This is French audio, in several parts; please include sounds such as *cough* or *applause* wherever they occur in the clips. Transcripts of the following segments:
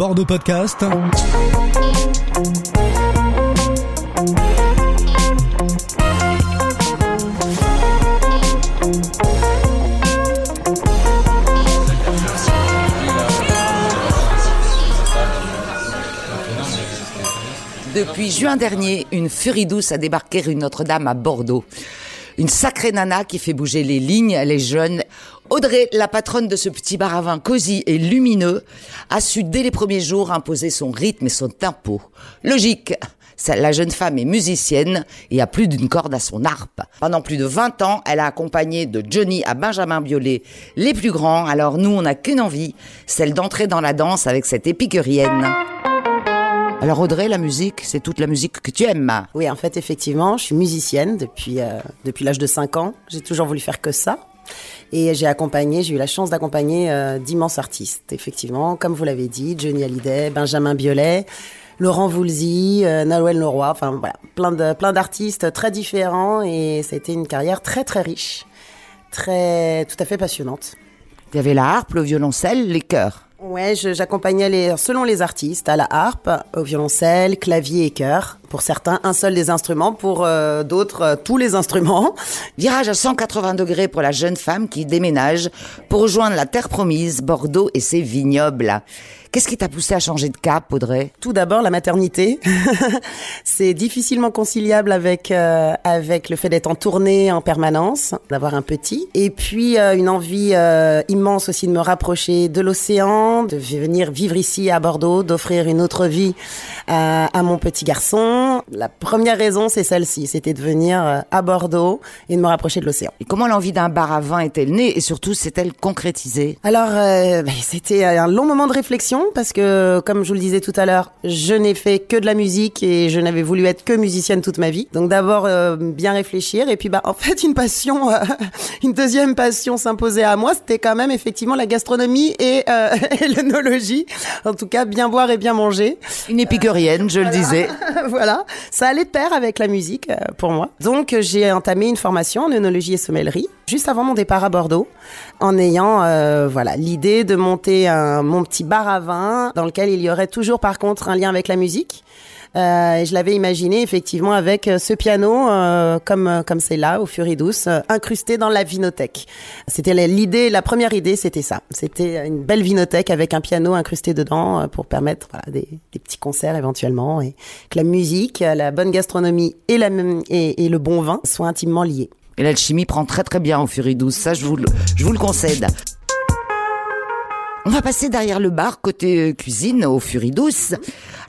Bordeaux Podcast. Depuis juin dernier, une furie douce a débarqué rue Notre-Dame à Bordeaux. Une sacrée nana qui fait bouger les lignes, les jeunes. Audrey, la patronne de ce petit bar à vin cosy et lumineux, a su dès les premiers jours imposer son rythme et son tempo. Logique. La jeune femme est musicienne et a plus d'une corde à son harpe. Pendant plus de 20 ans, elle a accompagné de Johnny à Benjamin Biolay les plus grands. Alors nous, on n'a qu'une envie, celle d'entrer dans la danse avec cette épicurienne. Alors Audrey, la musique, c'est toute la musique que tu aimes. Oui, en fait, effectivement, je suis musicienne depuis, euh, depuis l'âge de 5 ans. J'ai toujours voulu faire que ça. Et j'ai accompagné, j'ai eu la chance d'accompagner euh, d'immenses artistes, effectivement, comme vous l'avez dit, Johnny Hallyday, Benjamin Biolay, Laurent Voulzy, euh, Nolwenn Leroy, enfin voilà, plein de plein d'artistes très différents et ça a été une carrière très très riche, très tout à fait passionnante. Il y avait la harpe, le violoncelle, les chœurs. Ouais, j'accompagnais les, selon les artistes, à la harpe, au violoncelle, clavier et chœur. Pour certains, un seul des instruments, pour euh, d'autres, euh, tous les instruments. Virage à 180 degrés pour la jeune femme qui déménage pour rejoindre la terre promise, Bordeaux et ses vignobles. Qu'est-ce qui t'a poussé à changer de cap, Audrey? Tout d'abord, la maternité. *laughs* c'est difficilement conciliable avec euh, avec le fait d'être en tournée en permanence, d'avoir un petit, et puis euh, une envie euh, immense aussi de me rapprocher de l'océan, de venir vivre ici à Bordeaux, d'offrir une autre vie à, à mon petit garçon. La première raison, c'est celle-ci, c'était de venir à Bordeaux et de me rapprocher de l'océan. Et comment l'envie d'un bar à vin est-elle née et surtout s'est-elle concrétisée? Alors, ben, c'était un long moment de réflexion parce que, comme je vous le disais tout à l'heure, je n'ai fait que de la musique et je n'avais voulu être que musicienne toute ma vie. Donc d'abord euh, bien réfléchir et puis bah en fait une passion, euh, *laughs* une deuxième passion s'imposait à moi, c'était quand même effectivement la gastronomie et, euh, *laughs* et l'œnologie. En tout cas, bien boire et bien manger. Une épicurienne, je le disais. *laughs* voilà, ça allait de pair avec la musique pour moi. Donc j'ai entamé une formation en œnologie et sommellerie juste avant mon départ à Bordeaux, en ayant euh, voilà l'idée de monter un, mon petit bar à vin dans lequel il y aurait toujours par contre un lien avec la musique. Euh, je l'avais imaginé effectivement avec euh, ce piano euh, comme comme c'est là au Furie Douce, euh, incrusté dans la vinothèque. C'était l'idée, la première idée, c'était ça. C'était une belle vinothèque avec un piano incrusté dedans pour permettre voilà, des, des, petits concerts éventuellement et que la musique, la bonne gastronomie et, la, et, le bon vin soient intimement liés. Et l'alchimie prend très très bien au Furie Douce, ça je vous, je vous le concède. On va passer derrière le bar côté cuisine au Furie Douce.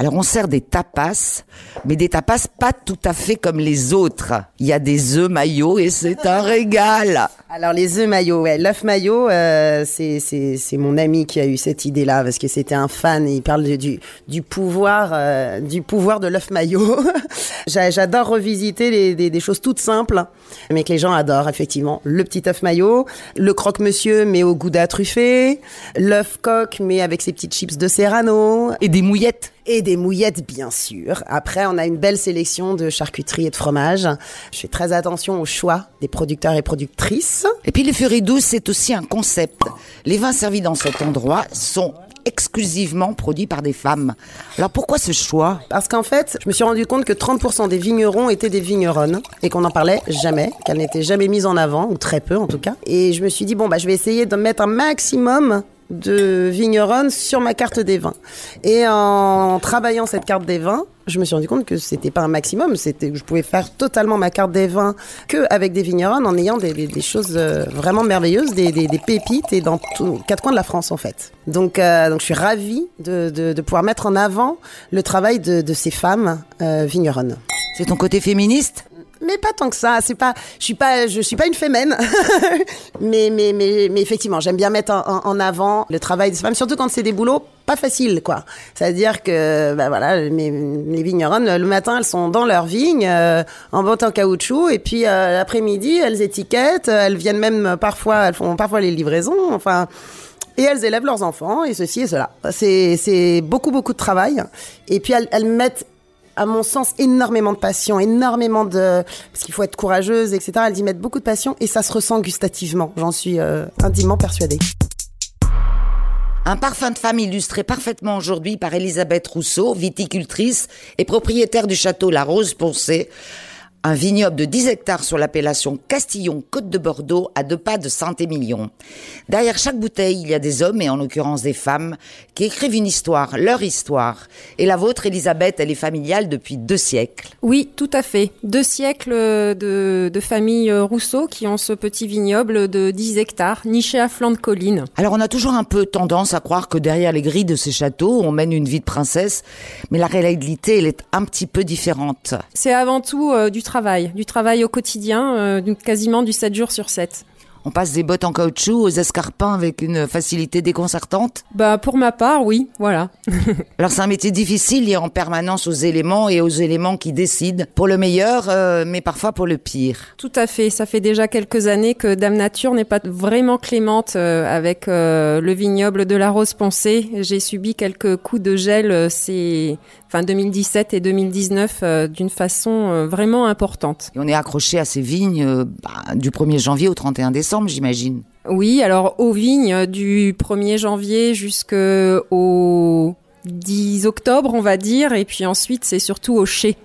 Alors on sert des tapas, mais des tapas pas tout à fait comme les autres. Il y a des œufs maillots et c'est un *laughs* régal. Alors les œufs maillots, ouais, l'œuf maillot, euh, c'est c'est c'est mon ami qui a eu cette idée-là parce que c'était un fan. Et il parle du du pouvoir euh, du pouvoir de l'œuf maillot. *laughs* J'adore revisiter les, des, des choses toutes simples, mais que les gens adorent effectivement. Le petit œuf maillot, le croque-monsieur mais au gouda truffé, l'œuf coq mais avec ses petites chips de serrano et des mouillettes et des mouillettes bien sûr. Après, on a une belle sélection de charcuterie et de fromage. Je fais très attention au choix des producteurs et productrices. Et puis les Furies douces, c'est aussi un concept. Les vins servis dans cet endroit sont exclusivement produits par des femmes. Alors pourquoi ce choix? Parce qu'en fait, je me suis rendu compte que 30% des vignerons étaient des vigneronnes et qu'on n'en parlait jamais, qu'elles n'étaient jamais mises en avant, ou très peu en tout cas. Et je me suis dit, bon, bah, je vais essayer de mettre un maximum de vigneronne sur ma carte des vins. Et en travaillant cette carte des vins, je me suis rendu compte que c'était pas un maximum, c'était je pouvais faire totalement ma carte des vins que avec des vigneronnes en ayant des, choses euh, vraiment merveilleuses, des, des, pépites et dans tous quatre coins de la France en fait. Donc euh, donc je suis ravie de, de, de, pouvoir mettre en avant le travail de, de ces femmes euh, vigneronnes. C'est ton côté féministe? Mais pas tant que ça. C'est pas, je suis pas, je suis pas une fémène. *laughs* mais, mais, mais, mais effectivement, j'aime bien mettre en, avant le travail des femmes, surtout quand c'est des boulots pas faciles, quoi. C'est-à-dire que, bah voilà, mes, les vigneronnes, le matin, elles sont dans leur vigne, euh, en botte en caoutchouc, et puis euh, l'après-midi, elles étiquettent, elles viennent même parfois, elles font parfois les livraisons, enfin. Et elles élèvent leurs enfants, et ceci et cela. C'est, beaucoup, beaucoup de travail. Et puis, elles mettent à mon sens, énormément de passion, énormément de... Parce qu'il faut être courageuse, etc. Elles y mettent beaucoup de passion et ça se ressent gustativement. J'en suis euh, intimement persuadée. Un parfum de femme illustré parfaitement aujourd'hui par Elisabeth Rousseau, viticultrice et propriétaire du château La Rose Poncé, un vignoble de 10 hectares sur l'appellation Castillon-Côte de Bordeaux à deux pas de Saint-Émilion. Derrière chaque bouteille, il y a des hommes et en l'occurrence des femmes qui écrivent une histoire, leur histoire. Et la vôtre, Elisabeth, elle est familiale depuis deux siècles. Oui, tout à fait. Deux siècles de, de famille Rousseau qui ont ce petit vignoble de 10 hectares, niché à flanc de colline. Alors on a toujours un peu tendance à croire que derrière les grilles de ces châteaux, on mène une vie de princesse, mais la réalité, elle est un petit peu différente. C'est avant tout euh, du travail, du travail au quotidien, euh, quasiment du 7 jours sur 7. On passe des bottes en caoutchouc aux escarpins avec une facilité déconcertante Bah pour ma part, oui, voilà. *laughs* Alors c'est un métier difficile, lié en permanence aux éléments et aux éléments qui décident, pour le meilleur, euh, mais parfois pour le pire. Tout à fait, ça fait déjà quelques années que Dame Nature n'est pas vraiment clémente euh, avec euh, le vignoble de la Rose Poncée. J'ai subi quelques coups de gel ces fin 2017 et 2019 euh, d'une façon vraiment importante. Et on est accroché à ces vignes bah, du 1er janvier au 31 décembre, j'imagine. Oui, alors aux vignes du 1er janvier jusqu'au 10 octobre, on va dire, et puis ensuite c'est surtout au chai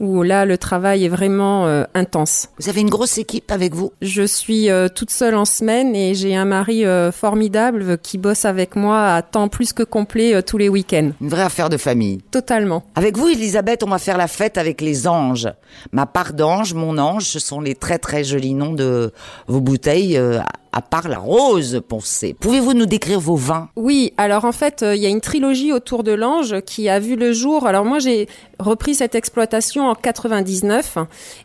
où là le travail est vraiment euh, intense. Vous avez une grosse équipe avec vous Je suis euh, toute seule en semaine et j'ai un mari euh, formidable qui bosse avec moi à temps plus que complet euh, tous les week-ends. Une vraie affaire de famille. Totalement. Avec vous, Elisabeth, on va faire la fête avec les anges. Ma part d'ange, mon ange, ce sont les très très jolis noms de vos bouteilles, euh, à part la rose poncée. Pouvez-vous nous décrire vos vins? Oui, alors en fait, euh, il y a une trilogie autour de l'ange qui a vu le jour. Alors moi, j'ai repris cette exploitation en 99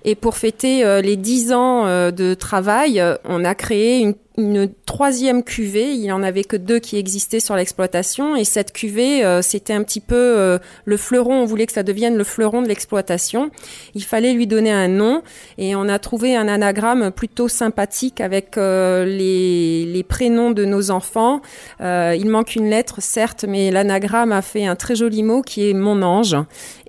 et pour fêter euh, les 10 ans euh, de travail, on a créé une une troisième cuvée. Il en avait que deux qui existaient sur l'exploitation. Et cette cuvée, euh, c'était un petit peu euh, le fleuron. On voulait que ça devienne le fleuron de l'exploitation. Il fallait lui donner un nom. Et on a trouvé un anagramme plutôt sympathique avec euh, les, les prénoms de nos enfants. Il manque une lettre, certes, mais l'anagramme a fait un très joli mot qui est mon ange.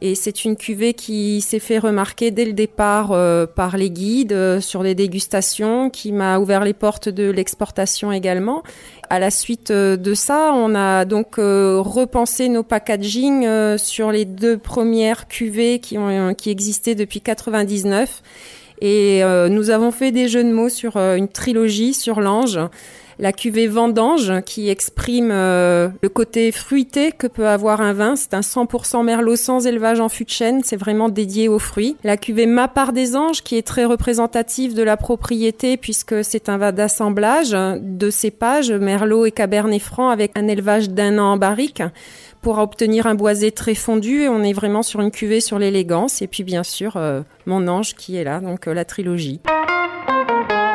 Et c'est une cuvée qui s'est fait remarquer dès le départ par les guides sur les dégustations, qui m'a ouvert les portes de l'exportation également. À la suite euh, de ça, on a donc euh, repensé nos packaging euh, sur les deux premières cuvées qui ont qui existaient depuis 99 et nous avons fait des jeux de mots sur une trilogie sur l'ange. La cuvée Vendange qui exprime euh, le côté fruité que peut avoir un vin. C'est un 100% merlot sans élevage en fût de chêne. C'est vraiment dédié aux fruits. La cuvée Ma part des anges qui est très représentative de la propriété puisque c'est un vin d'assemblage de cépages merlot et cabernet franc avec un élevage d'un an en barrique pour obtenir un boisé très fondu. Et on est vraiment sur une cuvée sur l'élégance. Et puis bien sûr, euh, mon ange qui est là, donc euh, la trilogie.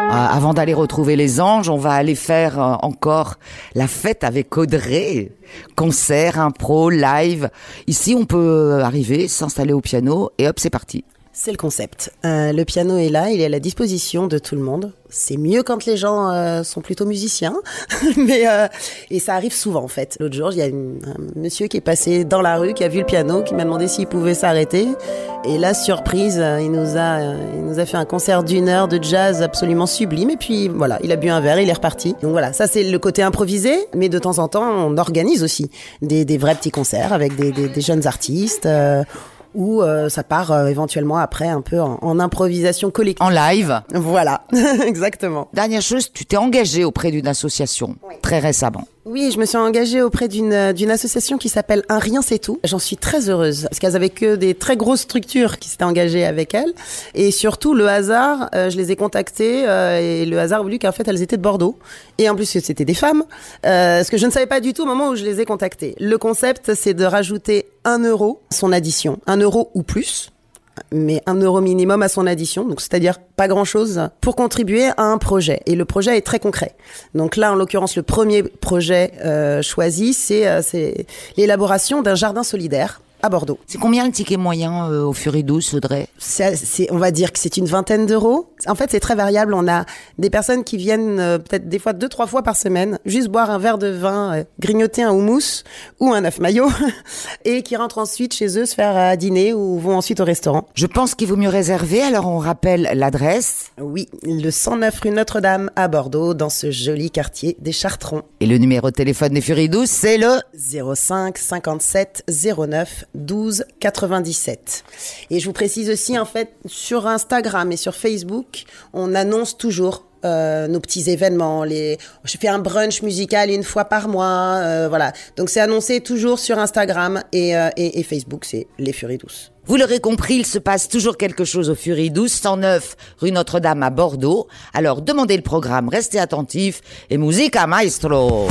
Euh, avant d'aller retrouver les anges, on va aller faire euh, encore la fête avec Audrey. Concert, impro, live. Ici, on peut arriver, s'installer au piano et hop, c'est parti. C'est le concept. Euh, le piano est là, il est à la disposition de tout le monde. C'est mieux quand les gens euh, sont plutôt musiciens, *laughs* mais euh, et ça arrive souvent en fait. L'autre jour, il y a un monsieur qui est passé dans la rue, qui a vu le piano, qui m'a demandé s'il pouvait s'arrêter. Et là, surprise, euh, il nous a, il nous a fait un concert d'une heure de jazz absolument sublime. Et puis voilà, il a bu un verre, il est reparti. Donc voilà, ça c'est le côté improvisé, mais de temps en temps, on organise aussi des, des vrais petits concerts avec des, des jeunes artistes. Ou euh, ça part euh, éventuellement après un peu en, en improvisation collective. En live. Voilà, *laughs* exactement. Dernière chose, tu t'es engagé auprès d'une association très récemment. Oui, je me suis engagée auprès d'une euh, d'une association qui s'appelle Un Rien C'est Tout. J'en suis très heureuse parce qu'elles avaient que des très grosses structures qui s'étaient engagées avec elles. Et surtout, le hasard, euh, je les ai contactées euh, et le hasard a voulu qu'en fait elles étaient de Bordeaux. Et en plus, c'était des femmes, euh, ce que je ne savais pas du tout au moment où je les ai contactées. Le concept, c'est de rajouter un euro son addition, un euro ou plus mais un euro minimum à son addition, donc c'est-à-dire pas grand-chose, pour contribuer à un projet. Et le projet est très concret. Donc là, en l'occurrence, le premier projet euh, choisi, c'est euh, c'est l'élaboration d'un jardin solidaire à Bordeaux. C'est combien le ticket moyen euh, au Furie Douce, Audrey? C'est, c'est- on va dire que c'est une vingtaine d'euros. En fait, c'est très variable. On a des personnes qui viennent euh, peut-être des fois deux, trois fois par semaine, juste boire un verre de vin, euh, grignoter un houmous ou un œuf maillot, *laughs* et qui rentrent ensuite chez eux se faire à dîner ou vont ensuite au restaurant. Je pense qu'il vaut mieux réserver, alors on rappelle l'adresse Oui, le 109 rue Notre-Dame à Bordeaux, dans ce joli quartier des Chartrons. et le numéro de téléphone des Furies Douce, c'est le 05 57 09 12 97. Et je vous précise aussi, en fait, sur Instagram et sur Facebook, on annonce toujours euh, nos petits événements. Les... Je fais un brunch musical une fois par mois. euh, voilà. Donc c'est annoncé toujours sur Instagram et, euh, et, et Facebook, c'est Les Furies Douces. Vous l'aurez compris, il se passe toujours quelque chose au Furie 12, 109 rue Notre-Dame à Bordeaux. Alors demandez le programme, restez attentifs et musica maestro